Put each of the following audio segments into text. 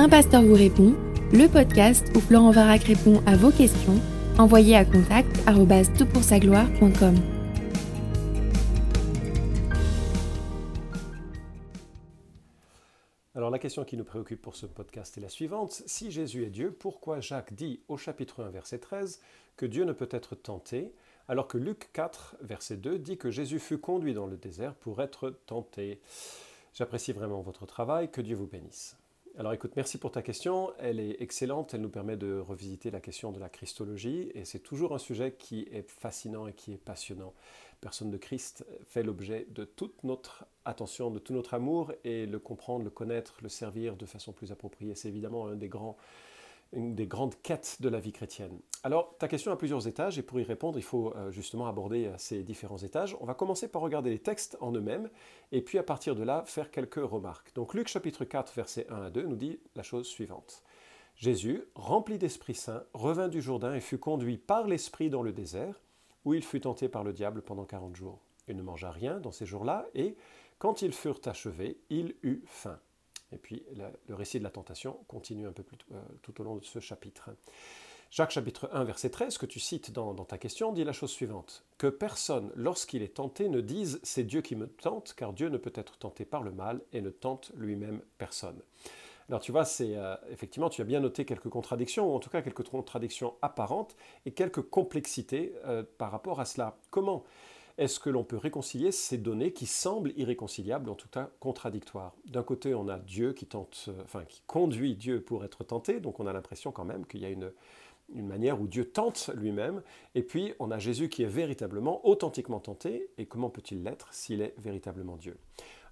Un pasteur vous répond, le podcast où Florent Varac répond à vos questions, envoyez à contact gloire.com Alors la question qui nous préoccupe pour ce podcast est la suivante. Si Jésus est Dieu, pourquoi Jacques dit au chapitre 1 verset 13 que Dieu ne peut être tenté, alors que Luc 4 verset 2 dit que Jésus fut conduit dans le désert pour être tenté? J'apprécie vraiment votre travail, que Dieu vous bénisse. Alors écoute, merci pour ta question, elle est excellente, elle nous permet de revisiter la question de la Christologie, et c'est toujours un sujet qui est fascinant et qui est passionnant. Personne de Christ fait l'objet de toute notre attention, de tout notre amour, et le comprendre, le connaître, le servir de façon plus appropriée, c'est évidemment un des grands une des grandes quêtes de la vie chrétienne. Alors, ta question a plusieurs étages et pour y répondre, il faut euh, justement aborder euh, ces différents étages. On va commencer par regarder les textes en eux-mêmes et puis à partir de là, faire quelques remarques. Donc, Luc chapitre 4, versets 1 à 2 nous dit la chose suivante. Jésus, rempli d'Esprit Saint, revint du Jourdain et fut conduit par l'Esprit dans le désert, où il fut tenté par le diable pendant quarante jours. Il ne mangea rien dans ces jours-là, et quand ils furent achevés, il eut faim. Et puis le récit de la tentation continue un peu plus euh, tout au long de ce chapitre. Jacques chapitre 1 verset 13 que tu cites dans, ta question dit la chose suivante. Que personne lorsqu'il est tenté ne dise c'est Dieu qui me tente car Dieu ne peut être tenté par le mal et ne tente lui-même personne. Alors tu vois, c'est euh, effectivement, tu as bien noté quelques contradictions, ou en tout cas quelques contradictions apparentes et quelques complexités euh, par rapport à cela. Comment est-ce que l'on peut réconcilier ces données qui semblent irréconciliables, en tout cas contradictoires? D'un côté, on a Dieu qui tente, euh, enfin qui conduit Dieu pour être tenté, donc on a l'impression quand même qu'il y a une, manière où Dieu tente lui-même, et puis on a Jésus qui est véritablement, authentiquement tenté, et comment peut-il l'être s'il est véritablement Dieu?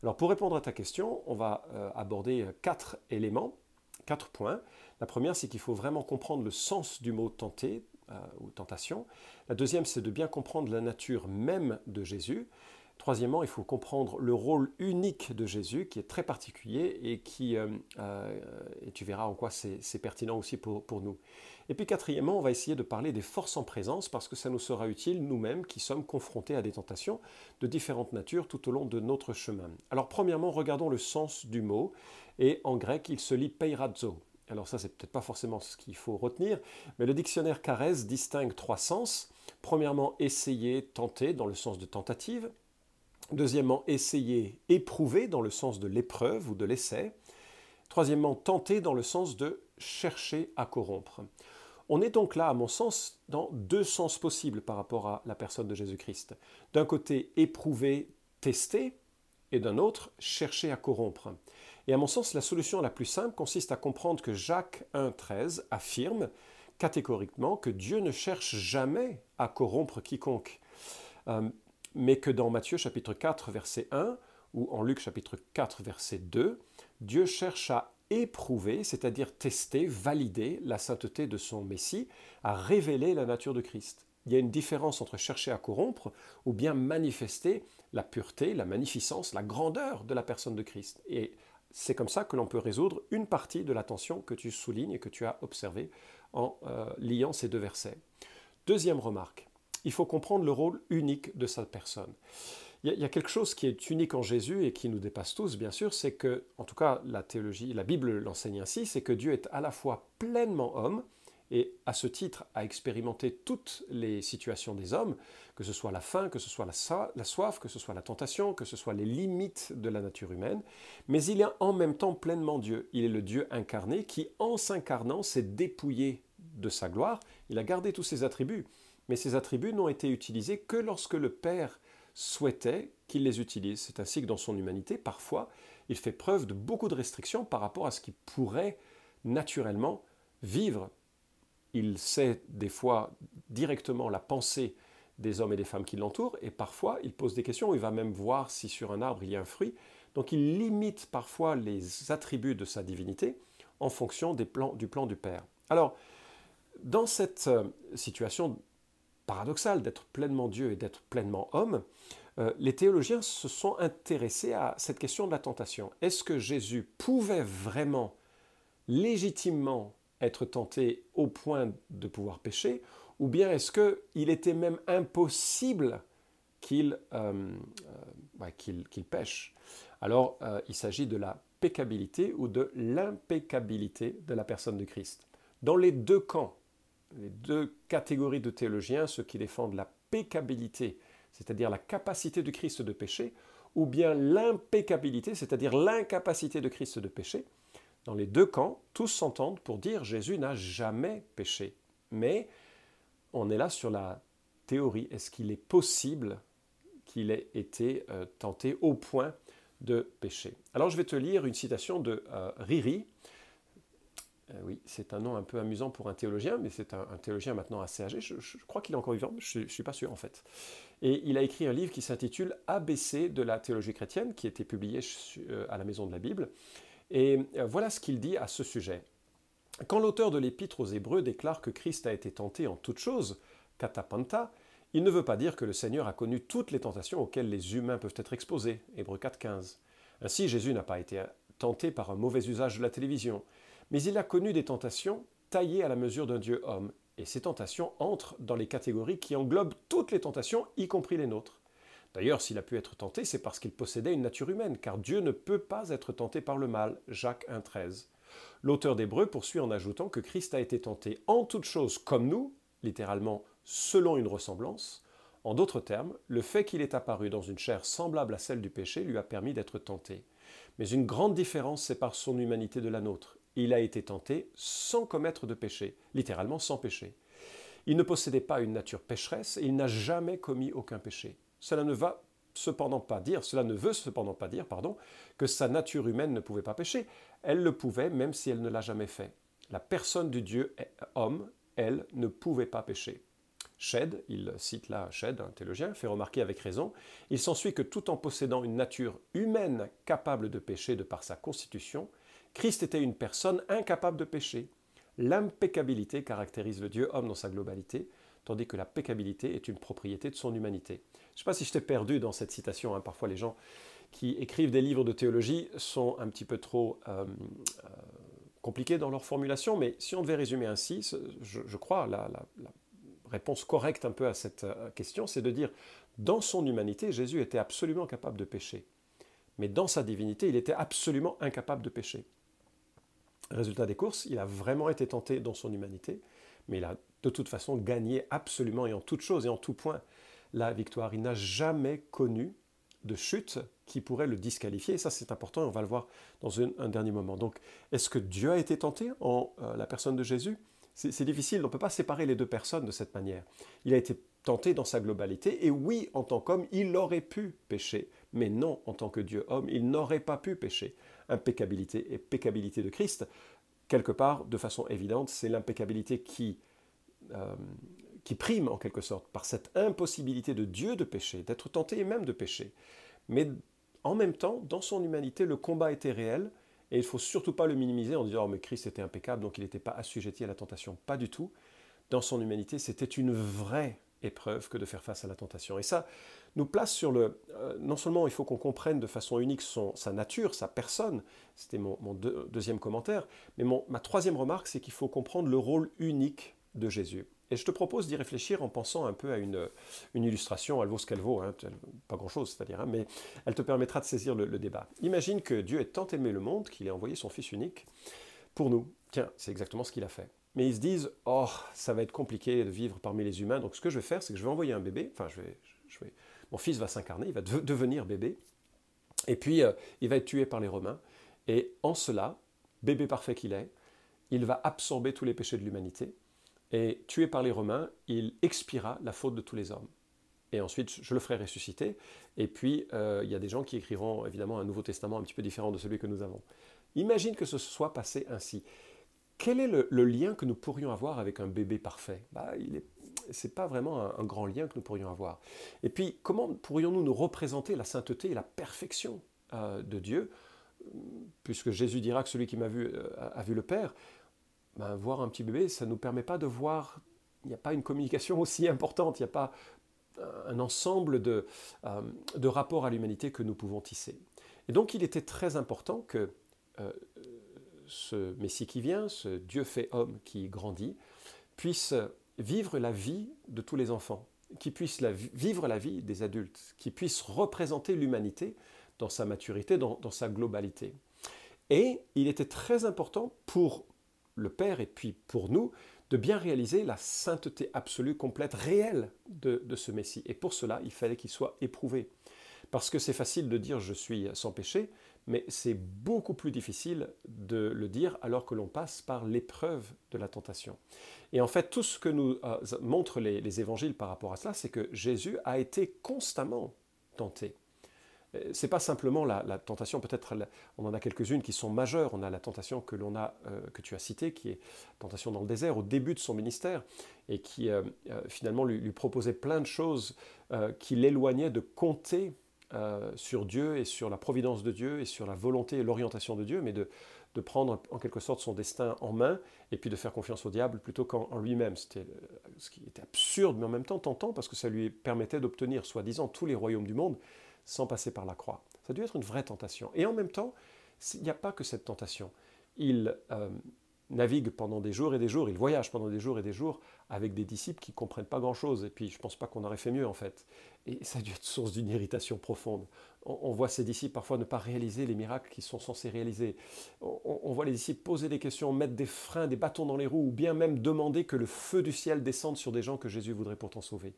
Alors pour répondre à ta question, on va euh, aborder euh, quatre éléments, quatre points. La première, c'est qu'il faut vraiment comprendre le sens du mot tenter ou tentation. La deuxième, c'est de bien comprendre la nature même de Jésus. Troisièmement, il faut comprendre le rôle unique de Jésus, qui est très particulier et qui, euh, euh, et tu verras en quoi c'est pertinent aussi pour, pour, nous. Et puis quatrièmement, on va essayer de parler des forces en présence, parce que ça nous sera utile, nous-mêmes, qui sommes confrontés à des tentations de différentes natures tout au long de notre chemin. Alors premièrement, regardons le sens du mot, et en grec, il se lit peirazzo. Alors ça, c'est peut-être pas forcément ce qu'il faut retenir, mais le dictionnaire Carès distingue trois sens. Premièrement, essayer, tenter, dans le sens de tentative. Deuxièmement, essayer, éprouver, dans le sens de l'épreuve ou de l'essai. Troisièmement, tenter, dans le sens de chercher à corrompre. On est donc là, à mon sens, dans deux sens possibles par rapport à la personne de Jésus-Christ. D'un côté, éprouver, tester, et d'un autre, chercher à corrompre. Et à mon sens, la solution la plus simple consiste à comprendre que Jacques 1.13 affirme catégoriquement que Dieu ne cherche jamais à corrompre quiconque, euh, mais que dans Matthieu chapitre 4 verset 1 ou en Luc chapitre 4 verset 2, Dieu cherche à éprouver, c'est-à-dire tester, valider la sainteté de son Messie, à révéler la nature de Christ. Il y a une différence entre chercher à corrompre ou bien manifester la pureté, la magnificence, la grandeur de la personne de Christ. C'est comme ça que l'on peut résoudre une partie de la tension que tu soulignes et que tu as observée en euh, liant ces deux versets. Deuxième remarque, il faut comprendre le rôle unique de sa personne. Il y, a quelque chose qui est unique en Jésus et qui nous dépasse tous, bien sûr, c'est que, en tout cas, la théologie, la Bible l'enseigne ainsi, c'est que Dieu est à la fois pleinement homme, et à ce titre a expérimenté toutes les situations des hommes, que ce soit la faim, que ce soit la, soif, que ce soit la tentation, que ce soit les limites de la nature humaine, mais il est en même temps pleinement Dieu. Il est le Dieu incarné qui, en s'incarnant, s'est dépouillé de sa gloire, il a gardé tous ses attributs, mais ces attributs n'ont été utilisés que lorsque le Père souhaitait qu'il les utilise. C'est ainsi que dans son humanité, parfois, il fait preuve de beaucoup de restrictions par rapport à ce qui pourrait naturellement vivre il sait des fois directement la pensée des hommes et des femmes qui l'entourent, et parfois il pose des questions, il va même voir si sur un arbre il y a un fruit. Donc il limite parfois les attributs de sa divinité en fonction du plan du Père. Alors, dans cette euh, situation paradoxale d'être pleinement Dieu et d'être pleinement homme, euh, les théologiens se sont intéressés à cette question de la tentation. Est-ce que Jésus pouvait vraiment, légitimement être tenté au point de pouvoir pécher, ou bien est-ce qu'il était même impossible qu'il euh, euh, pêche? Alors euh, il s'agit de la pécabilité ou de l'impeccabilité de la personne de Christ. Dans les deux camps, les deux catégories de théologiens, ceux qui défendent la pécabilité, c'est-à-dire la capacité de Christ de pécher, ou bien l'impeccabilité, c'est-à-dire l'incapacité de Christ de pécher, dans les deux camps, tous s'entendent pour dire Jésus n'a jamais péché. Mais on est là sur la théorie. Est-ce qu'il est possible qu'il ait été euh, tenté au point de pécher? Alors je vais te lire une citation de euh, Riri. Euh, oui, c'est un nom un peu amusant pour un théologien, mais c'est un, théologien maintenant assez âgé. Je, crois qu'il est encore vivant, je ne suis pas sûr en fait. Et il a écrit un livre qui s'intitule ABC de la théologie chrétienne, qui a été publié à la Maison de la Bible. Et euh, voilà ce qu'il dit à ce sujet. Quand l'auteur de l'épître aux Hébreux déclare que Christ a été tenté en toutes choses, katapanta, il ne veut pas dire que le Seigneur a connu toutes les tentations auxquelles les humains peuvent être exposés. Hébreux 4.15. Ainsi, Jésus n'a pas été tenté par un mauvais usage de la télévision, mais il a connu des tentations taillées à la mesure d'un Dieu homme. Et ces tentations entrent dans les catégories qui englobent toutes les tentations, y compris les nôtres. D'ailleurs, s'il a pu être tenté, c'est parce qu'il possédait une nature humaine, car Dieu ne peut pas être tenté par le mal. Jacques 1,13. L'auteur d'Hébreu poursuit en ajoutant que Christ a été tenté en toutes choses comme nous, littéralement selon une ressemblance. En d'autres termes, le fait qu'il est apparu dans une chair semblable à celle du péché lui a permis d'être tenté. Mais une grande différence sépare son humanité de la nôtre. Il a été tenté sans commettre de péché, littéralement sans péché. Il ne possédait pas une nature pécheresse et il n'a jamais commis aucun péché. Cela ne va cependant pas dire, cela ne veut cependant pas dire, pardon, que sa nature humaine ne pouvait pas pécher. Elle le pouvait même si elle ne l'a jamais fait. La personne du Dieu homme, elle, ne pouvait pas pécher. Shed, il cite là Shed, un théologien, fait remarquer avec raison, il s'ensuit que tout en possédant une nature humaine capable de pécher de par sa constitution, Christ était une personne incapable de pécher. L'impeccabilité caractérise le Dieu homme dans sa globalité, tandis que la pécabilité est une propriété de son humanité. Je ne sais pas si je t'ai perdu dans cette citation. Hein. Parfois, les gens qui écrivent des livres de théologie sont un petit peu trop euh, euh, compliqués dans leur formulation, mais si on devait résumer ainsi, je, crois la, la, réponse correcte un peu à cette euh, question, c'est de dire, dans son humanité, Jésus était absolument capable de pécher. Mais dans sa divinité, il était absolument incapable de pécher. Résultat des courses, il a vraiment été tenté dans son humanité, mais il a de toute façon gagné absolument et en toute chose et en tout point la victoire. Il n'a jamais connu de chute qui pourrait le disqualifier. Et ça, c'est important et on va le voir dans un, dernier moment. Donc, est-ce que Dieu a été tenté en euh, la personne de Jésus? C'est difficile, on ne peut pas séparer les deux personnes de cette manière. Il a été tenté dans sa globalité, et oui, en tant qu'homme, il aurait pu pécher, mais non, en tant que Dieu homme, il n'aurait pas pu pécher. Impeccabilité et pécabilité de Christ, quelque part, de façon évidente, c'est l'impeccabilité qui euh, qui prime en quelque sorte par cette impossibilité de Dieu de pécher, d'être tenté et même de pécher. Mais en même temps, dans son humanité, le combat était réel et il ne faut surtout pas le minimiser en disant oh, mais Christ était impeccable donc il n'était pas assujetti à la tentation. Pas du tout. Dans son humanité, c'était une vraie épreuve que de faire face à la tentation. Et ça nous place sur le... Euh, non seulement il faut qu'on comprenne de façon unique son, sa nature, sa personne, c'était mon, deuxième commentaire, mais ma troisième remarque, c'est qu'il faut comprendre le rôle unique de Jésus. Et je te propose d'y réfléchir en pensant un peu à une, illustration, elle vaut ce qu'elle vaut, hein, pas grand-chose, c'est-à-dire, hein, mais elle te permettra de saisir le, débat. Imagine que Dieu ait tant aimé le monde qu'il ait envoyé son Fils unique pour nous. Tiens, c'est exactement ce qu'il a fait. Mais ils se disent, oh, ça va être compliqué de vivre parmi les humains, donc ce que je vais faire, c'est que je vais envoyer un bébé, enfin, je vais, je vais, mon fils va s'incarner, il va devenir bébé, et puis euh, il va être tué par les Romains, et en cela, bébé parfait qu'il est, il va absorber tous les péchés de l'humanité, et tué par les Romains, il expira la faute de tous les hommes. Et ensuite, je le ferai ressusciter. Et puis, euh, il y a des gens qui écriront évidemment un Nouveau Testament un petit peu différent de celui que nous avons. Imagine que ce soit passé ainsi. Quel est le, lien que nous pourrions avoir avec un bébé parfait? Bah, Ce n'est pas vraiment un, grand lien que nous pourrions avoir. Et puis, comment pourrions-nous nous représenter la sainteté et la perfection euh, de Dieu? Puisque Jésus dira que celui qui m'a vu euh, a vu le Père. Ben, voir un petit bébé, ça ne nous permet pas de voir, il n'y a pas une communication aussi importante, il n'y a pas un ensemble de, euh, de rapports à l'humanité que nous pouvons tisser. Et donc il était très important que euh, ce Messie qui vient, ce Dieu fait homme qui grandit, puisse vivre la vie de tous les enfants, qui puisse vivre la vie des adultes, qui puisse représenter l'humanité dans sa maturité, dans, sa globalité. Et il était très important pour le Père et puis pour nous de bien réaliser la sainteté absolue, complète, réelle de, de ce Messie. Et pour cela, il fallait qu'il soit éprouvé. Parce que c'est facile de dire je suis sans péché, mais c'est beaucoup plus difficile de le dire alors que l'on passe par l'épreuve de la tentation. Et en fait, tout ce que nous euh, montrent les, évangiles par rapport à cela, c'est que Jésus a été constamment tenté. Euh, c'est pas simplement la, tentation, peut-être on en a quelques-unes qui sont majeures. On a la tentation que l'on a, euh, que tu as citée, qui est la tentation dans le désert au début de son ministère, et qui finalement lui, proposait plein de choses qui l'éloignaient de compter euh, sur Dieu et sur la providence de Dieu et sur la volonté et l'orientation de Dieu, mais de, prendre en quelque sorte son destin en main et puis de faire confiance au diable plutôt qu'en lui-même. C'était euh, ce qui était absurde, mais en même temps tentant parce que ça lui permettait d'obtenir, soi-disant, tous les royaumes du monde sans passer par la croix. Ça a dû être une vraie tentation. Et en même temps, il n'y a pas que cette tentation. Il euh, navigue pendant des jours et des jours, il voyage pendant des jours et des jours avec des disciples qui ne comprennent pas grand-chose. Et puis, je ne pense pas qu'on aurait fait mieux, en fait. Et ça a dû être source d'une irritation profonde. On, voit ces disciples parfois ne pas réaliser les miracles qu'ils sont censés réaliser. On, voit les disciples poser des questions, mettre des freins, des bâtons dans les roues, ou bien même demander que le feu du ciel descende sur des gens que Jésus voudrait pourtant sauver.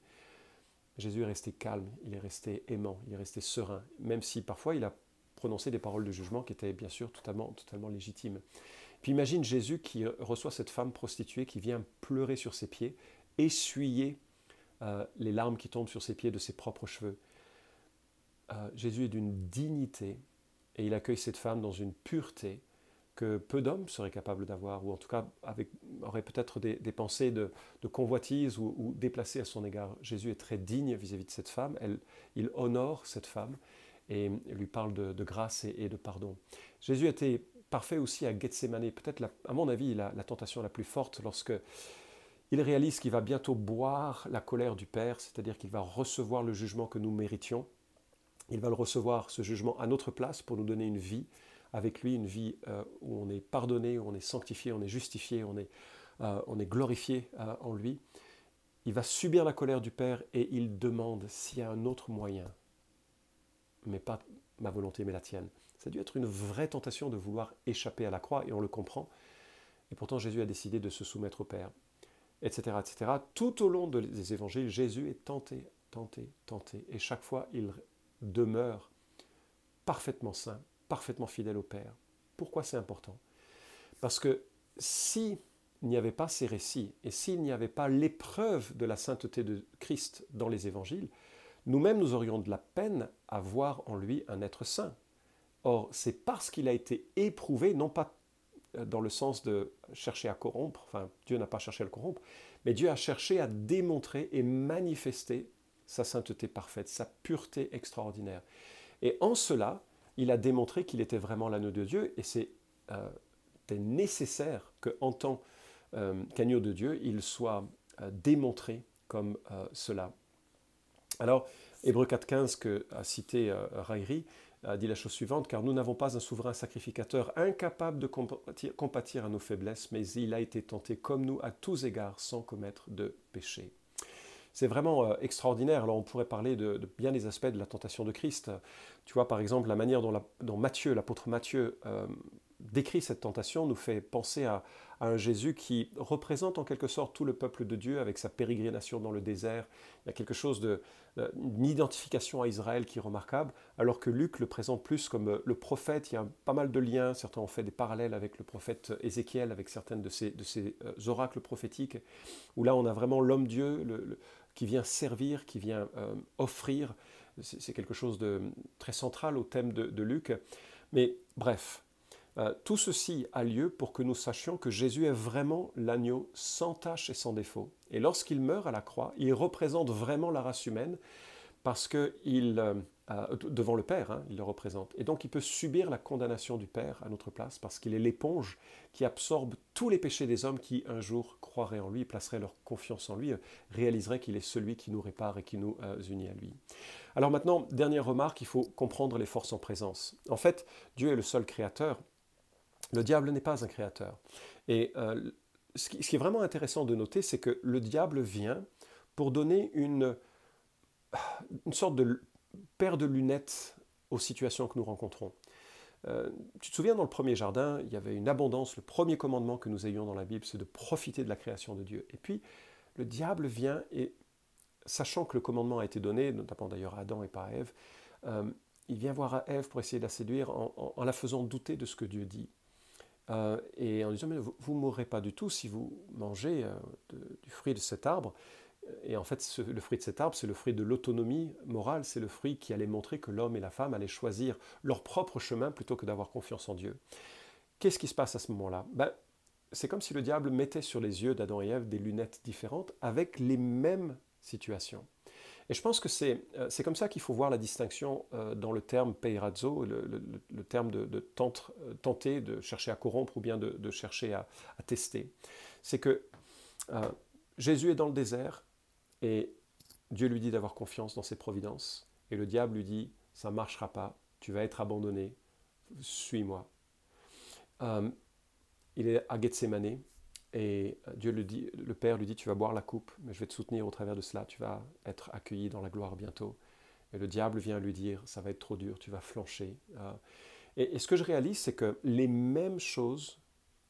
Jésus est resté calme, il est resté aimant, il est resté serein, même si parfois il a prononcé des paroles de jugement qui étaient bien sûr totalement, totalement légitimes. Puis imagine Jésus qui reçoit cette femme prostituée qui vient pleurer sur ses pieds, essuyer euh, les larmes qui tombent sur ses pieds de ses propres cheveux. Euh, Jésus est d'une dignité et il accueille cette femme dans une pureté que peu d'hommes seraient capables d'avoir, ou en tout cas auraient peut-être des, pensées de, convoitise ou, déplacées à son égard. Jésus est très digne vis-à-vis de cette femme, il honore cette femme et lui parle de, grâce et, et, de pardon. Jésus était parfait aussi à Gethsemane, peut-être à mon avis la, la, tentation la plus forte lorsque il réalise qu'il va bientôt boire la colère du Père, c'est-à-dire qu'il va recevoir le jugement que nous méritions. Il va le recevoir, ce jugement, à notre place pour nous donner une vie avec lui, une vie euh, où on est pardonné, où on est sanctifié, on est justifié, on est, euh, glorifié euh, en lui. Il va subir la colère du Père et il demande s'il y a un autre moyen, mais pas ma volonté, mais la tienne. Ça a dû être une vraie tentation de vouloir échapper à la croix, et on le comprend. Et pourtant, Jésus a décidé de se soumettre au Père, etc. etc. Tout au long des évangiles, Jésus est tenté, tenté, tenté. Et chaque fois, il demeure parfaitement saint, parfaitement fidèle au Père. Pourquoi c'est important? Parce que s'il n'y avait pas ces récits, et s'il n'y avait pas l'épreuve de la sainteté de Christ dans les évangiles, nous-mêmes, nous aurions de la peine à voir en lui un être saint. Or, c'est parce qu'il a été éprouvé, non pas euh, dans le sens de chercher à corrompre, enfin Dieu n'a pas cherché à le corrompre, mais Dieu a cherché à démontrer et manifester sa sainteté parfaite, sa pureté extraordinaire. Et en cela, il a démontré qu'il était vraiment l'anneau de Dieu, et c'est euh, nécessaire qu'en tant euh, qu'agneau de Dieu, il soit démontré comme cela. Alors, Hébreu 4.15 que a cité Rairi, dit la chose suivante, car nous n'avons pas un souverain sacrificateur incapable de compatir, à nos faiblesses, mais il a été tenté comme nous à tous égards sans commettre de péché. C'est vraiment euh, extraordinaire. Alors on pourrait parler de, bien des aspects de la tentation de Christ. Tu vois par exemple la manière dont, dont Matthieu, l'apôtre Matthieu, euh, décrit cette tentation nous fait penser à, un Jésus qui représente en quelque sorte tout le peuple de Dieu avec sa pérégrination dans le désert. Il y a quelque chose de une identification à Israël qui est remarquable, alors que Luc le présente plus comme euh, le prophète. Il y a pas mal de liens. Certains ont fait des parallèles avec le prophète Ézéchiel, avec certaines de ses, oracles prophétiques, où là on a vraiment l'homme Dieu qui vient servir, qui vient euh, offrir. C'est quelque chose de très central au thème de, Luc. Mais bref, euh, tout ceci a lieu pour que nous sachions que Jésus est vraiment l'agneau sans tache et sans défaut. Et lorsqu'il meurt à la croix, il représente vraiment la race humaine parce que euh, devant le Père, hein, il le représente. Et donc il peut subir la condamnation du Père à notre place parce qu'il est l'éponge qui absorbe tous les péchés des hommes qui un jour croiraient en lui, placeraient leur confiance en lui, euh, réaliseraient qu'il est celui qui nous répare et qui nous unit à lui. Alors maintenant, dernière remarque, il faut comprendre les forces en présence. En fait, Dieu est le seul créateur le diable n'est pas un créateur. Et euh, ce, qui, est vraiment intéressant de noter, c'est que le diable vient pour donner une, une sorte de paire de lunettes aux situations que nous rencontrons. Euh, tu te souviens, dans le premier jardin, il y avait une abondance. Le premier commandement que nous ayons dans la Bible, c'est de profiter de la création de Dieu. Et puis, le diable vient et, sachant que le commandement a été donné, notamment d'ailleurs à Adam et pas à Ève, euh, il vient voir à Ève pour essayer de la séduire en, la faisant douter de ce que Dieu dit. Euh, et en disant, mais vous ne mourrez pas du tout si vous mangez du fruit de cet arbre. Et en fait, le fruit de cet arbre, c'est le fruit de l'autonomie morale, c'est le fruit qui allait montrer que l'homme et la femme allaient choisir leur propre chemin plutôt que d'avoir confiance en Dieu. Qu'est-ce qui se passe à ce moment-là? Ben, C'est comme si le diable mettait sur les yeux d'Adam et Ève des lunettes différentes avec les mêmes situations. Et je pense que c'est euh, comme ça qu'il faut voir la distinction euh, dans le terme peirazzo, le, terme de, de euh, tenter, de chercher à corrompre ou bien de, chercher à, tester. C'est que Jésus est dans le désert, et Dieu lui dit d'avoir confiance dans ses providences. Et le diable lui dit, ça ne marchera pas, tu vas être abandonné, suis-moi. Euh, il est à Gethsemane et Dieu le, dit, le Père lui dit, tu vas boire la coupe, mais je vais te soutenir au travers de cela, tu vas être accueilli dans la gloire bientôt. Et le diable vient lui dire, ça va être trop dur, tu vas flancher. Euh, et ce que je réalise, c'est que les mêmes choses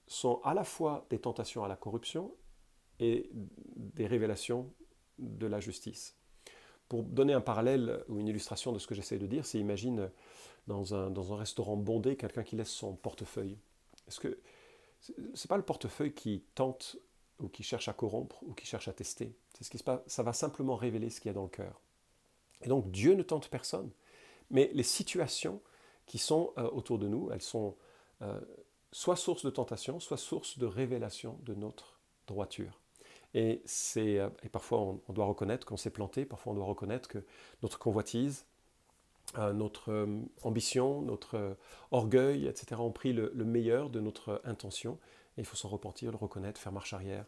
sont à la fois des tentations à la corruption et des révélations de la justice. Pour donner un parallèle ou une illustration de ce que j'essaie de dire, c'est imagine dans un, dans un restaurant bondé quelqu'un qui laisse son portefeuille. Est-ce que c'est pas le portefeuille qui tente ou qui cherche à corrompre ou qui cherche à tester? C'est ce qui se passe. Ça va simplement révéler ce qu'il y a dans le cœur. Et donc Dieu ne tente personne, mais les situations qui sont euh, autour de nous, elles sont euh, soit source de tentation, soit source de révélation de notre droiture. Et, euh, et parfois, on, doit reconnaître qu'on s'est planté, parfois, on doit reconnaître que notre convoitise, euh, notre euh, ambition, notre orgueil, etc., ont pris le, meilleur de notre intention. Et il faut s'en repentir, le reconnaître, faire marche arrière,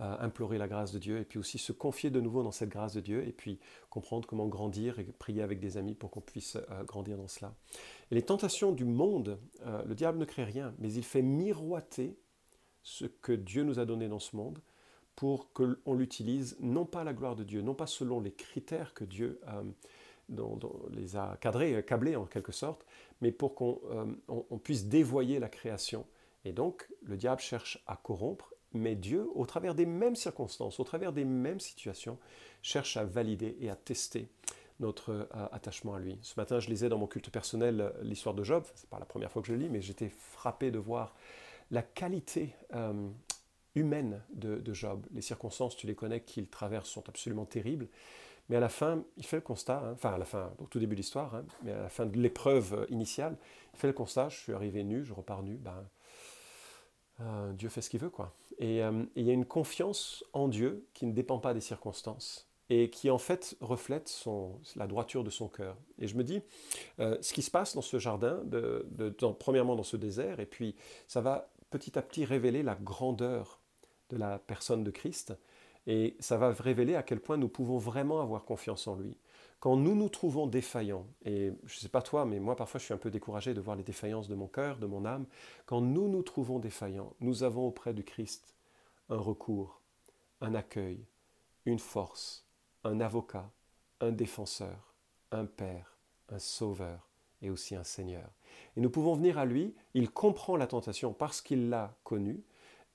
implorer la grâce de Dieu, et puis aussi se confier de nouveau dans cette grâce de Dieu, et puis comprendre comment grandir et prier avec des amis pour qu'on puisse grandir dans cela. Et les tentations du monde, le diable ne crée rien, mais il fait miroiter ce que Dieu nous a donné dans ce monde pour qu'on l'utilise non pas à la gloire de Dieu, non pas selon les critères que Dieu euh, les a cadrés, euh, câblés en quelque sorte, mais pour qu'on euh, puisse dévoyer la création. Et donc, le diable cherche à corrompre, mais Dieu, au travers des mêmes circonstances, au travers des mêmes situations, cherche à valider et à tester notre attachement à lui. Ce matin, je lisais dans mon culte personnel l'histoire de Job. C'est pas la première fois que je le lis, mais j'étais frappé de voir la qualité humaine de, Job. Les circonstances, tu les connais, qu'il traverse sont absolument terribles. Mais à la fin, il fait le constat, hein, enfin à la fin, au tout début de l'histoire, hein, mais à la fin de l'épreuve euh, initiale, il fait le constat, je suis arrivé nu, je repars nu, ben, euh, Dieu fait ce qu'il veut. quoi. Euh, et, il y a une confiance en Dieu qui ne dépend pas des circonstances et qui en fait reflète la droiture de son cœur. Et je me dis, ce qui se passe dans ce jardin, de, premièrement dans ce désert, et puis ça va petit à petit révéler la grandeur de la personne de Christ. Et ça va révéler à quel point nous pouvons vraiment avoir confiance en lui. Quand nous nous trouvons défaillants, et je ne sais pas toi, mais moi parfois je suis un peu découragé de voir les défaillances de mon cœur, de mon âme, quand nous nous trouvons défaillants, nous avons auprès du Christ un recours, un accueil, une force, un avocat, un défenseur, un Père, un Sauveur et aussi un Seigneur. Et nous pouvons venir à lui, il comprend la tentation parce qu'il l'a connue,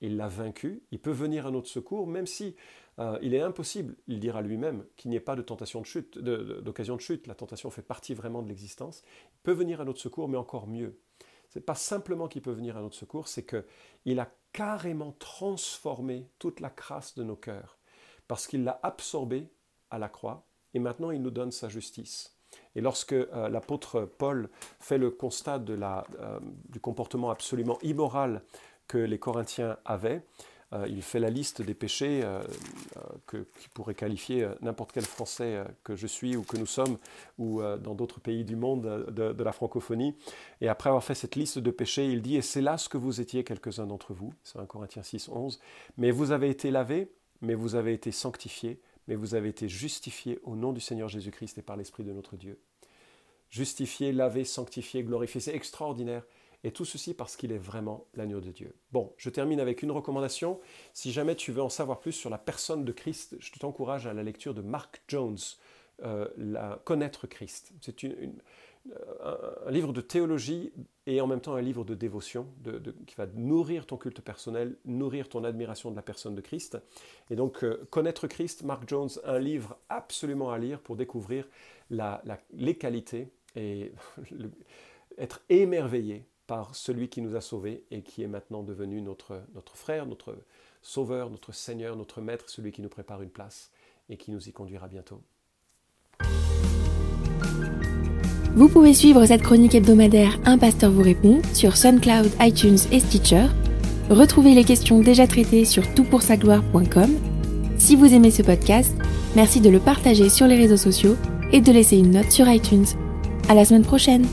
il l'a vaincu, il peut venir à notre secours, même si euh, il est impossible, il dira lui-même, qu'il n'y ait pas de tentation de chute, d'occasion de, chute. La tentation fait partie vraiment de l'existence. Il peut venir à notre secours, mais encore mieux. Ce n'est pas simplement qu'il peut venir à notre secours, c'est qu'il a carrément transformé toute la crasse de nos cœurs, parce qu'il l'a absorbé à la croix, et maintenant il nous donne sa justice. Et lorsque euh, l'apôtre Paul fait le constat de la, euh, du comportement absolument immoral que les Corinthiens avaient. Euh, il fait la liste des péchés euh, euh, que, qui pourrait qualifier n'importe quel Français que je suis ou que nous sommes, ou dans d'autres pays du monde de, la francophonie. Et après avoir fait cette liste de péchés, il dit, et c'est là ce que vous étiez quelques-uns d'entre vous, c'est 1 Corinthiens 6, 11, mais vous avez été lavés, mais vous avez été sanctifiés, mais vous avez été justifiés au nom du Seigneur Jésus-Christ et par l'Esprit de notre Dieu. Justifiés, lavés, sanctifiés, glorifiés, c'est extraordinaire. Et tout ceci parce qu'il est vraiment l'agneau de Dieu. Bon, je termine avec une recommandation. Si jamais tu veux en savoir plus sur la personne de Christ, je t'encourage à la lecture de Mark Jones, euh, la, Connaître Christ. C'est une, un, livre de théologie et en même temps un livre de dévotion qui va nourrir ton culte personnel, nourrir ton admiration de la personne de Christ. Et donc, Connaître Christ, Mark Jones, un livre absolument à lire pour découvrir les qualités et être émerveillé par celui qui nous a sauvés et qui est maintenant devenu notre, notre frère, notre sauveur, notre Seigneur, notre Maître, celui qui nous prépare une place et qui nous y conduira bientôt. Vous pouvez suivre cette chronique hebdomadaire Un pasteur vous répond sur SoundCloud, iTunes et Stitcher. Retrouvez les questions déjà traitées sur toutpoursagloire.com. Si vous aimez ce podcast, merci de le partager sur les réseaux sociaux et de laisser une note sur iTunes. À la semaine prochaine!